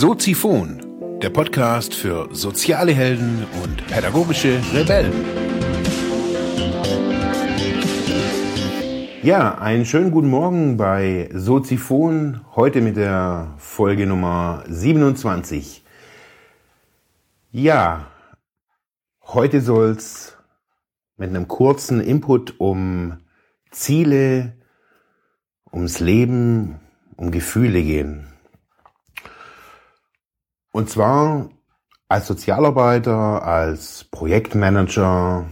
Soziphon, der Podcast für soziale Helden und pädagogische Rebellen. Ja, einen schönen guten Morgen bei Soziphon, heute mit der Folge Nummer 27. Ja, heute soll's mit einem kurzen Input um Ziele, ums Leben, um Gefühle gehen. Und zwar als Sozialarbeiter, als Projektmanager,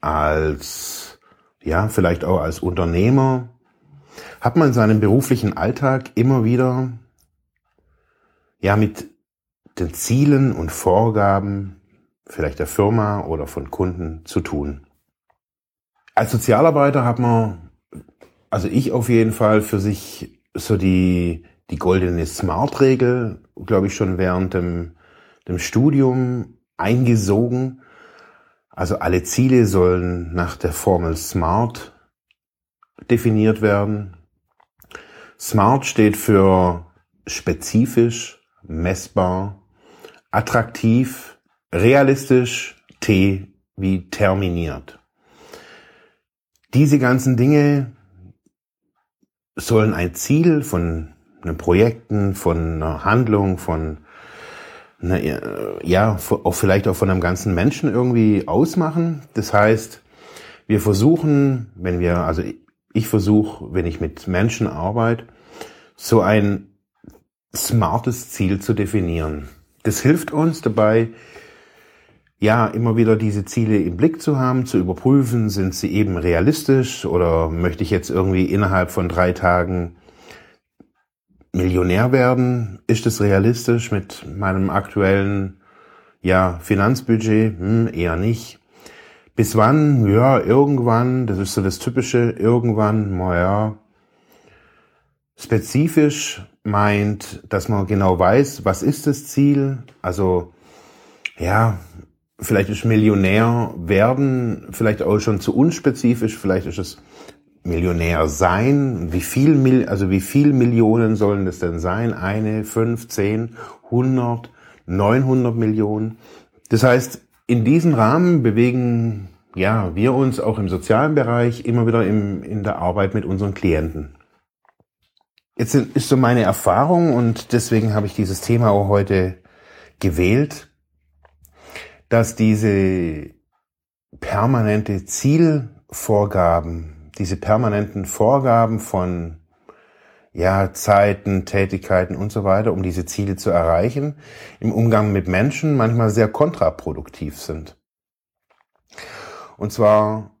als, ja, vielleicht auch als Unternehmer, hat man in seinem beruflichen Alltag immer wieder, ja, mit den Zielen und Vorgaben vielleicht der Firma oder von Kunden zu tun. Als Sozialarbeiter hat man, also ich auf jeden Fall für sich so die die goldene Smart-Regel, glaube ich, schon während dem, dem Studium eingesogen. Also alle Ziele sollen nach der Formel SMART definiert werden. SMART steht für spezifisch, messbar, attraktiv, realistisch, T wie terminiert. Diese ganzen Dinge sollen ein Ziel von Projekten, von einer Handlung, von na, ja, auch vielleicht auch von einem ganzen Menschen irgendwie ausmachen. Das heißt, wir versuchen, wenn wir, also ich versuche, wenn ich mit Menschen arbeite, so ein smartes Ziel zu definieren. Das hilft uns dabei, ja, immer wieder diese Ziele im Blick zu haben, zu überprüfen, sind sie eben realistisch oder möchte ich jetzt irgendwie innerhalb von drei Tagen Millionär werden? Ist es realistisch mit meinem aktuellen ja, Finanzbudget? Hm, eher nicht. Bis wann? Ja, irgendwann. Das ist so das Typische. Irgendwann, naja. Spezifisch meint, dass man genau weiß, was ist das Ziel. Also, ja, vielleicht ist Millionär werden vielleicht auch schon zu unspezifisch. Vielleicht ist es Millionär sein? Wie viel, also wie viel Millionen sollen das denn sein? Eine, fünf, zehn, hundert, neunhundert Millionen? Das heißt, in diesem Rahmen bewegen ja, wir uns auch im sozialen Bereich immer wieder im, in der Arbeit mit unseren Klienten. Jetzt ist so meine Erfahrung und deswegen habe ich dieses Thema auch heute gewählt, dass diese permanente Zielvorgaben diese permanenten Vorgaben von ja, Zeiten, Tätigkeiten und so weiter, um diese Ziele zu erreichen, im Umgang mit Menschen manchmal sehr kontraproduktiv sind. Und zwar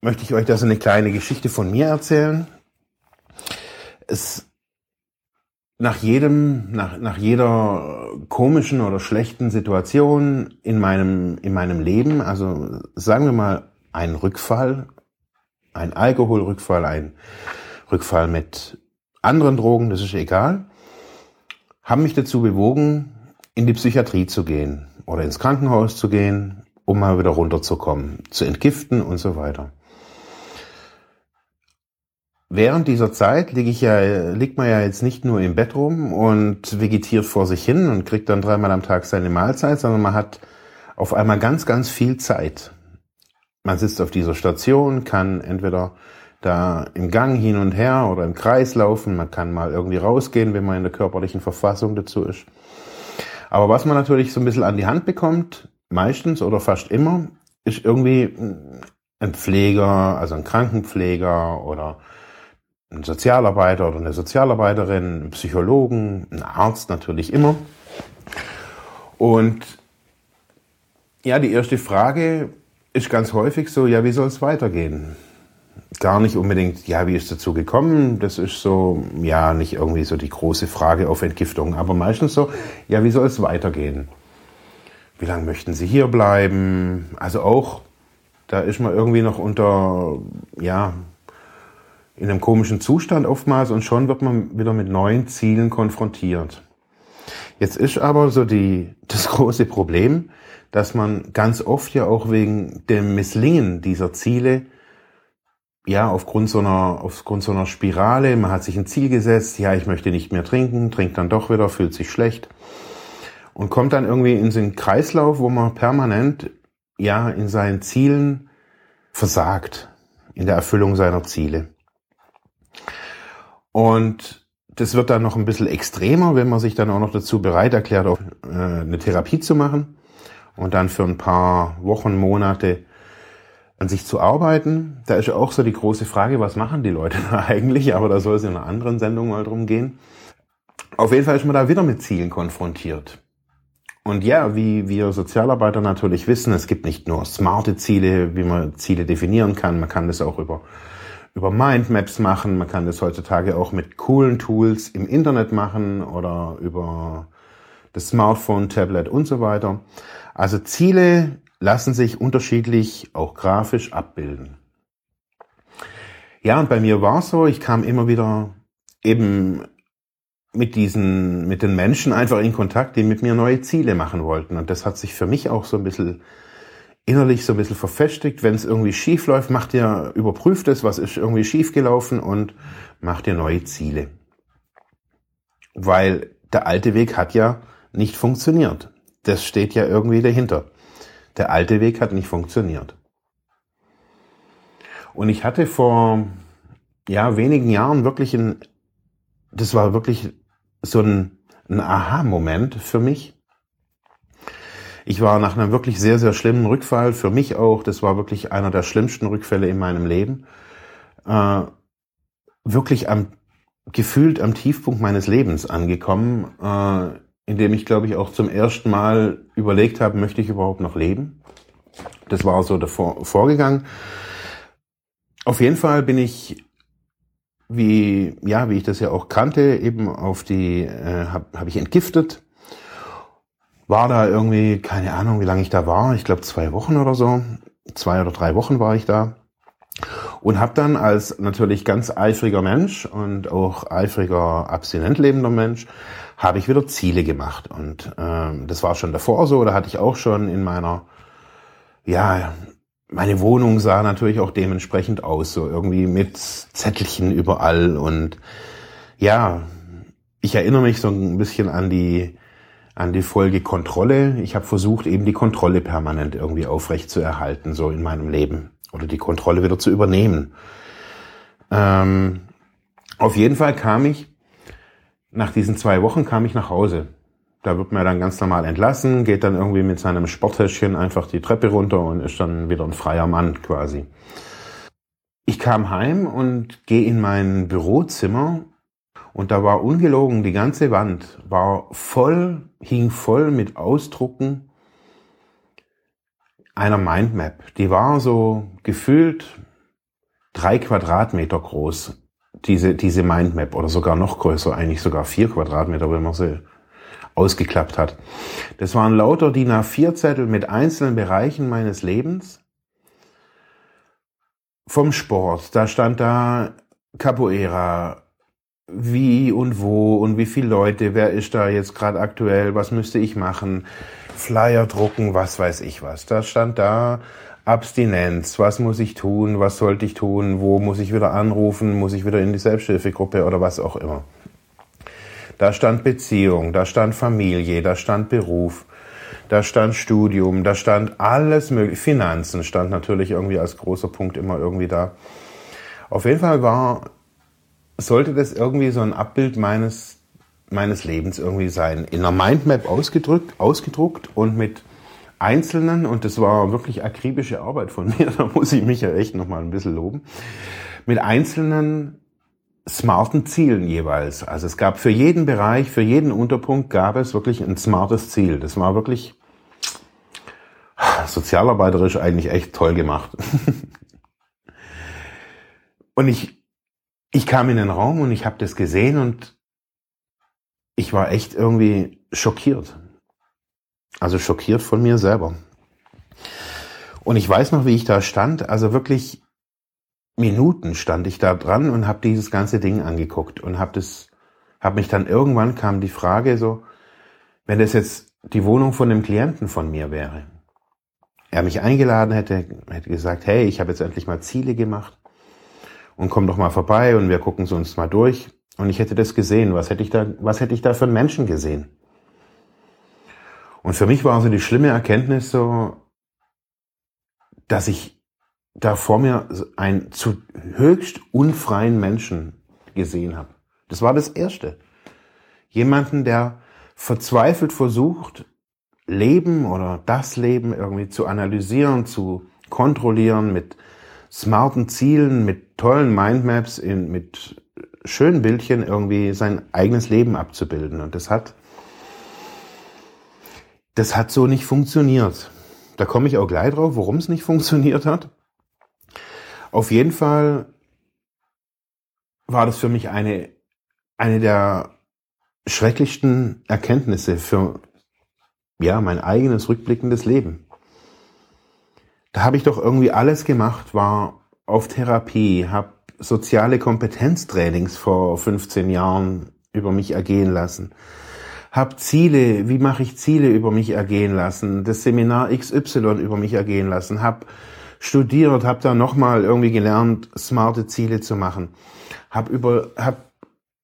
möchte ich euch da so eine kleine Geschichte von mir erzählen. Es nach jedem, nach, nach jeder komischen oder schlechten Situation in meinem, in meinem Leben, also sagen wir mal ein Rückfall, ein Alkoholrückfall, ein Rückfall mit anderen Drogen, das ist egal, haben mich dazu bewogen, in die Psychiatrie zu gehen oder ins Krankenhaus zu gehen, um mal wieder runterzukommen, zu entgiften und so weiter. Während dieser Zeit liege ich ja, liegt man ja jetzt nicht nur im Bett rum und vegetiert vor sich hin und kriegt dann dreimal am Tag seine Mahlzeit, sondern man hat auf einmal ganz, ganz viel Zeit. Man sitzt auf dieser Station, kann entweder da im Gang hin und her oder im Kreis laufen, man kann mal irgendwie rausgehen, wenn man in der körperlichen Verfassung dazu ist. Aber was man natürlich so ein bisschen an die Hand bekommt, meistens oder fast immer, ist irgendwie ein Pfleger, also ein Krankenpfleger oder ein Sozialarbeiter oder eine Sozialarbeiterin, ein Psychologen, ein Arzt natürlich immer. Und ja, die erste Frage, ist ganz häufig so, ja, wie soll es weitergehen? Gar nicht unbedingt, ja, wie ist dazu gekommen? Das ist so, ja, nicht irgendwie so die große Frage auf Entgiftung, aber meistens so, ja, wie soll es weitergehen? Wie lange möchten Sie hier bleiben? Also auch, da ist man irgendwie noch unter, ja, in einem komischen Zustand oftmals und schon wird man wieder mit neuen Zielen konfrontiert. Jetzt ist aber so die, das große Problem, dass man ganz oft ja auch wegen dem Misslingen dieser Ziele ja, aufgrund so einer, aufgrund so einer Spirale, man hat sich ein Ziel gesetzt, ja, ich möchte nicht mehr trinken, trinkt dann doch wieder, fühlt sich schlecht und kommt dann irgendwie in so einen Kreislauf, wo man permanent, ja, in seinen Zielen versagt, in der Erfüllung seiner Ziele. Und das wird dann noch ein bisschen extremer, wenn man sich dann auch noch dazu bereit erklärt, auch äh, eine Therapie zu machen und dann für ein paar Wochen, Monate an sich zu arbeiten. Da ist auch so die große Frage, was machen die Leute da eigentlich? Aber da soll es in einer anderen Sendung mal drum gehen. Auf jeden Fall ist man da wieder mit Zielen konfrontiert. Und ja, wie wir Sozialarbeiter natürlich wissen, es gibt nicht nur smarte Ziele, wie man Ziele definieren kann, man kann das auch über, über Mindmaps machen, man kann das heutzutage auch mit coolen Tools im Internet machen oder über das Smartphone, Tablet und so weiter. Also Ziele lassen sich unterschiedlich auch grafisch abbilden. Ja, und bei mir war es so, ich kam immer wieder eben mit diesen, mit den Menschen einfach in Kontakt, die mit mir neue Ziele machen wollten. Und das hat sich für mich auch so ein bisschen innerlich so ein bisschen verfestigt. Wenn es irgendwie schief läuft, macht ihr, überprüft es, was ist irgendwie schief gelaufen und macht ihr neue Ziele. Weil der alte Weg hat ja nicht funktioniert. Das steht ja irgendwie dahinter. Der alte Weg hat nicht funktioniert. Und ich hatte vor ja, wenigen Jahren wirklich ein, das war wirklich so ein, ein Aha-Moment für mich. Ich war nach einem wirklich sehr, sehr schlimmen Rückfall, für mich auch, das war wirklich einer der schlimmsten Rückfälle in meinem Leben, äh, wirklich am, gefühlt am Tiefpunkt meines Lebens angekommen, äh, in dem ich, glaube ich, auch zum ersten Mal überlegt habe, möchte ich überhaupt noch leben? Das war so davor vorgegangen. Auf jeden Fall bin ich, wie ja, wie ich das ja auch kannte, eben auf die äh, habe hab ich entgiftet. War da irgendwie keine Ahnung, wie lange ich da war. Ich glaube zwei Wochen oder so, zwei oder drei Wochen war ich da und habe dann als natürlich ganz eifriger Mensch und auch eifriger abstinent lebender Mensch habe ich wieder Ziele gemacht. Und ähm, das war schon davor so, da hatte ich auch schon in meiner, ja, meine Wohnung sah natürlich auch dementsprechend aus, so irgendwie mit Zettelchen überall. Und ja, ich erinnere mich so ein bisschen an die, an die Folge Kontrolle. Ich habe versucht, eben die Kontrolle permanent irgendwie aufrecht zu erhalten, so in meinem Leben. Oder die Kontrolle wieder zu übernehmen. Ähm, auf jeden Fall kam ich nach diesen zwei Wochen kam ich nach Hause. Da wird man dann ganz normal entlassen, geht dann irgendwie mit seinem Sporthäschchen einfach die Treppe runter und ist dann wieder ein freier Mann quasi. Ich kam heim und gehe in mein Bürozimmer und da war ungelogen, die ganze Wand war voll, hing voll mit Ausdrucken einer Mindmap. Die war so gefühlt drei Quadratmeter groß diese, diese Mindmap oder sogar noch größer, eigentlich sogar vier Quadratmeter, wenn man sie ausgeklappt hat. Das waren lauter DIN A4-Zettel mit einzelnen Bereichen meines Lebens. Vom Sport, da stand da Capoeira, wie und wo und wie viele Leute, wer ist da jetzt gerade aktuell, was müsste ich machen, Flyer drucken, was weiß ich was. Da stand da Abstinenz, was muss ich tun, was sollte ich tun, wo muss ich wieder anrufen, muss ich wieder in die Selbsthilfegruppe oder was auch immer. Da stand Beziehung, da stand Familie, da stand Beruf, da stand Studium, da stand alles mögliche. Finanzen stand natürlich irgendwie als großer Punkt immer irgendwie da. Auf jeden Fall war, sollte das irgendwie so ein Abbild meines, meines Lebens irgendwie sein. In einer Mindmap ausgedrückt, ausgedruckt und mit Einzelnen, und das war wirklich akribische Arbeit von mir, da muss ich mich ja echt nochmal ein bisschen loben, mit einzelnen smarten Zielen jeweils. Also es gab für jeden Bereich, für jeden Unterpunkt gab es wirklich ein smartes Ziel. Das war wirklich sozialarbeiterisch eigentlich echt toll gemacht. und ich, ich kam in den Raum und ich habe das gesehen und ich war echt irgendwie schockiert. Also schockiert von mir selber. Und ich weiß noch, wie ich da stand. Also wirklich Minuten stand ich da dran und habe dieses ganze Ding angeguckt und habe das, habe mich dann irgendwann kam die Frage so, wenn das jetzt die Wohnung von einem Klienten von mir wäre, er mich eingeladen hätte, hätte gesagt, hey, ich habe jetzt endlich mal Ziele gemacht und komm doch mal vorbei und wir gucken es uns mal durch. Und ich hätte das gesehen. Was hätte ich da, was hätte ich da für einen Menschen gesehen? Und für mich war so die schlimme Erkenntnis so, dass ich da vor mir einen zu höchst unfreien Menschen gesehen habe. Das war das Erste. Jemanden, der verzweifelt versucht, Leben oder das Leben irgendwie zu analysieren, zu kontrollieren mit smarten Zielen, mit tollen Mindmaps, in, mit schönen Bildchen irgendwie sein eigenes Leben abzubilden. Und das hat, das hat so nicht funktioniert. Da komme ich auch gleich drauf, warum es nicht funktioniert hat. Auf jeden Fall war das für mich eine, eine der schrecklichsten Erkenntnisse für, ja, mein eigenes rückblickendes Leben. Da habe ich doch irgendwie alles gemacht, war auf Therapie, habe soziale Kompetenztrainings vor 15 Jahren über mich ergehen lassen, habe Ziele, wie mache ich Ziele über mich ergehen lassen, das Seminar XY über mich ergehen lassen, habe studiert, habe da nochmal irgendwie gelernt, smarte Ziele zu machen, habe über, habe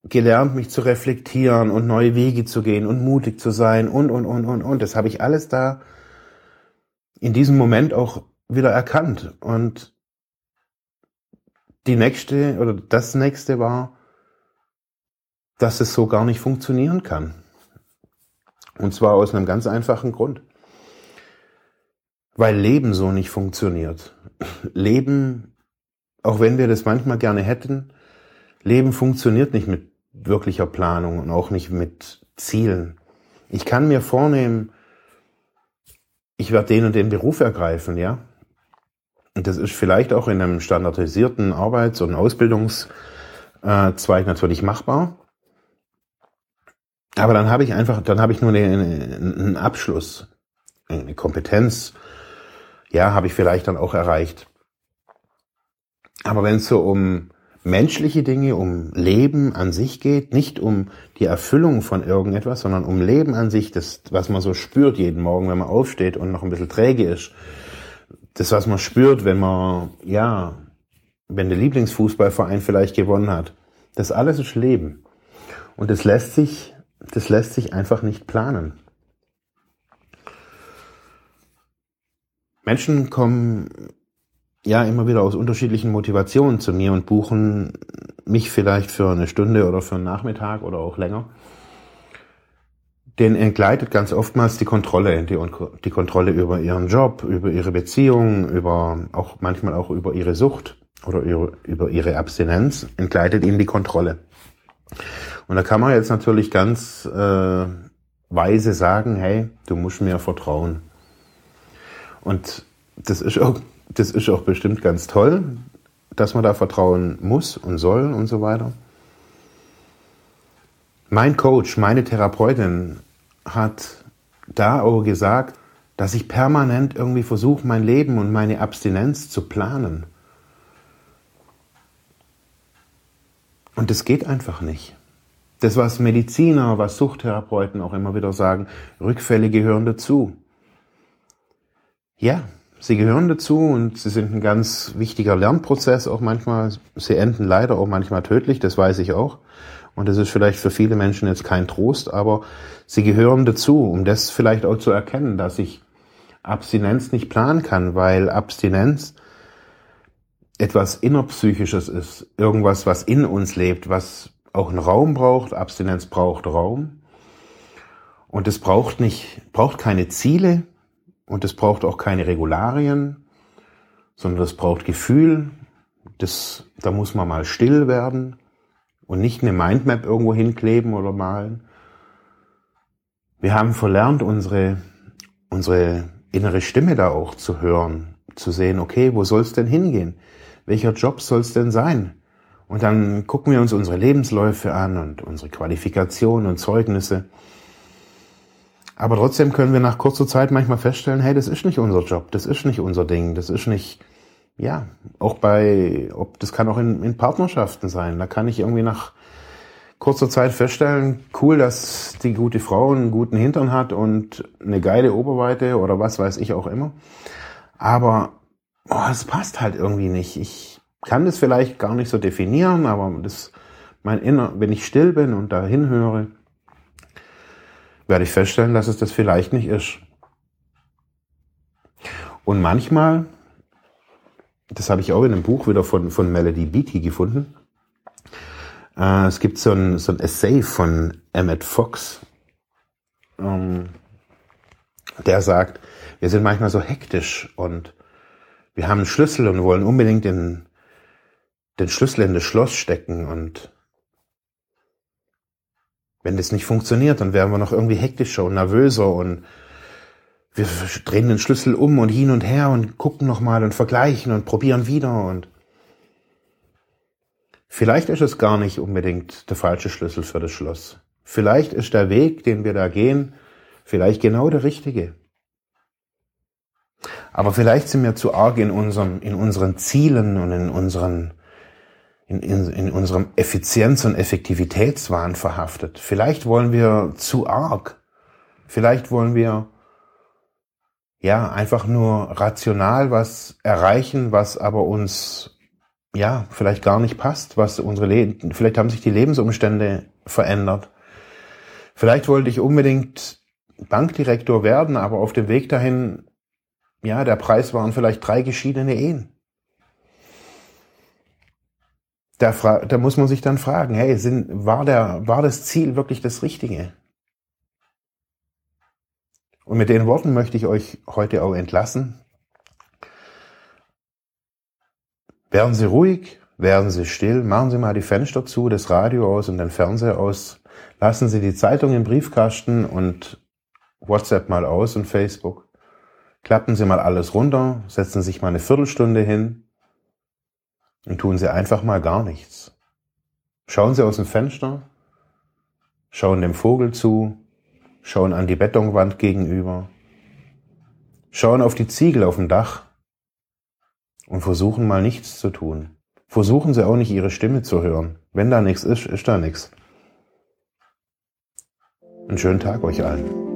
gelernt, mich zu reflektieren und neue Wege zu gehen und mutig zu sein und, und, und, und, und. Das habe ich alles da in diesem Moment auch wieder erkannt. Und die nächste oder das nächste war, dass es so gar nicht funktionieren kann. Und zwar aus einem ganz einfachen Grund. Weil Leben so nicht funktioniert. Leben, auch wenn wir das manchmal gerne hätten, Leben funktioniert nicht mit wirklicher Planung und auch nicht mit Zielen. Ich kann mir vornehmen, ich werde den und den Beruf ergreifen, ja. Das ist vielleicht auch in einem standardisierten Arbeits- und Ausbildungszweig natürlich machbar. Aber dann habe ich einfach, dann habe ich nur einen Abschluss, eine Kompetenz, ja, habe ich vielleicht dann auch erreicht. Aber wenn es so um menschliche Dinge, um Leben an sich geht, nicht um die Erfüllung von irgendetwas, sondern um Leben an sich, das, was man so spürt jeden Morgen, wenn man aufsteht und noch ein bisschen träge ist. Das, was man spürt, wenn man, ja, wenn der Lieblingsfußballverein vielleicht gewonnen hat. Das alles ist Leben. Und das lässt sich, das lässt sich einfach nicht planen. Menschen kommen ja immer wieder aus unterschiedlichen Motivationen zu mir und buchen mich vielleicht für eine Stunde oder für einen Nachmittag oder auch länger. Den entgleitet ganz oftmals die Kontrolle, die, die Kontrolle über ihren Job, über ihre Beziehung, über auch manchmal auch über ihre Sucht oder über ihre Abstinenz, entgleitet ihnen die Kontrolle. Und da kann man jetzt natürlich ganz äh, weise sagen, hey, du musst mir vertrauen. Und das ist auch das ist auch bestimmt ganz toll, dass man da vertrauen muss und soll und so weiter. Mein Coach, meine Therapeutin hat da auch gesagt, dass ich permanent irgendwie versuche, mein Leben und meine Abstinenz zu planen. Und das geht einfach nicht. Das, was Mediziner, was Suchttherapeuten auch immer wieder sagen, Rückfälle gehören dazu. Ja, Sie gehören dazu und sie sind ein ganz wichtiger Lernprozess auch manchmal. Sie enden leider auch manchmal tödlich, das weiß ich auch. Und das ist vielleicht für viele Menschen jetzt kein Trost, aber sie gehören dazu, um das vielleicht auch zu erkennen, dass ich Abstinenz nicht planen kann, weil Abstinenz etwas innerpsychisches ist, irgendwas, was in uns lebt, was auch einen Raum braucht. Abstinenz braucht Raum. Und es braucht nicht, braucht keine Ziele, und es braucht auch keine Regularien, sondern es braucht Gefühl. Das, da muss man mal still werden und nicht eine Mindmap irgendwo hinkleben oder malen. Wir haben verlernt, unsere, unsere innere Stimme da auch zu hören, zu sehen, okay, wo soll es denn hingehen? Welcher Job soll es denn sein? Und dann gucken wir uns unsere Lebensläufe an und unsere Qualifikationen und Zeugnisse aber trotzdem können wir nach kurzer Zeit manchmal feststellen, hey, das ist nicht unser Job, das ist nicht unser Ding, das ist nicht, ja, auch bei, ob, das kann auch in, in Partnerschaften sein. Da kann ich irgendwie nach kurzer Zeit feststellen, cool, dass die gute Frau einen guten Hintern hat und eine geile Oberweite oder was weiß ich auch immer. Aber oh, es passt halt irgendwie nicht. Ich kann das vielleicht gar nicht so definieren, aber das, mein Inner, wenn ich still bin und da hinhöre, werde ich feststellen, dass es das vielleicht nicht ist. Und manchmal, das habe ich auch in einem Buch wieder von, von Melody Beatty gefunden, äh, es gibt so ein, so ein Essay von Emmett Fox, ähm, der sagt, wir sind manchmal so hektisch und wir haben einen Schlüssel und wollen unbedingt den, den Schlüssel in das Schloss stecken und wenn das nicht funktioniert, dann werden wir noch irgendwie hektischer und nervöser und wir drehen den Schlüssel um und hin und her und gucken nochmal und vergleichen und probieren wieder und vielleicht ist es gar nicht unbedingt der falsche Schlüssel für das Schloss. Vielleicht ist der Weg, den wir da gehen, vielleicht genau der richtige. Aber vielleicht sind wir zu arg in, unserem, in unseren Zielen und in unseren in, in, in unserem Effizienz- und Effektivitätswahn verhaftet. Vielleicht wollen wir zu arg. Vielleicht wollen wir ja einfach nur rational was erreichen, was aber uns ja vielleicht gar nicht passt, was unsere Leben, vielleicht haben sich die Lebensumstände verändert. Vielleicht wollte ich unbedingt Bankdirektor werden, aber auf dem Weg dahin, ja, der Preis waren vielleicht drei geschiedene Ehen da, da muss man sich dann fragen, hey, sind, war, der, war das Ziel wirklich das Richtige? Und mit den Worten möchte ich euch heute auch entlassen. Werden Sie ruhig, werden Sie still, machen Sie mal die Fenster zu, das Radio aus und den Fernseher aus, lassen Sie die Zeitung im Briefkasten und WhatsApp mal aus und Facebook. Klappen Sie mal alles runter, setzen sich mal eine Viertelstunde hin, und tun Sie einfach mal gar nichts. Schauen Sie aus dem Fenster, schauen dem Vogel zu, schauen an die Betonwand gegenüber, schauen auf die Ziegel auf dem Dach und versuchen mal nichts zu tun. Versuchen Sie auch nicht Ihre Stimme zu hören. Wenn da nichts ist, ist da nichts. Einen schönen Tag euch allen.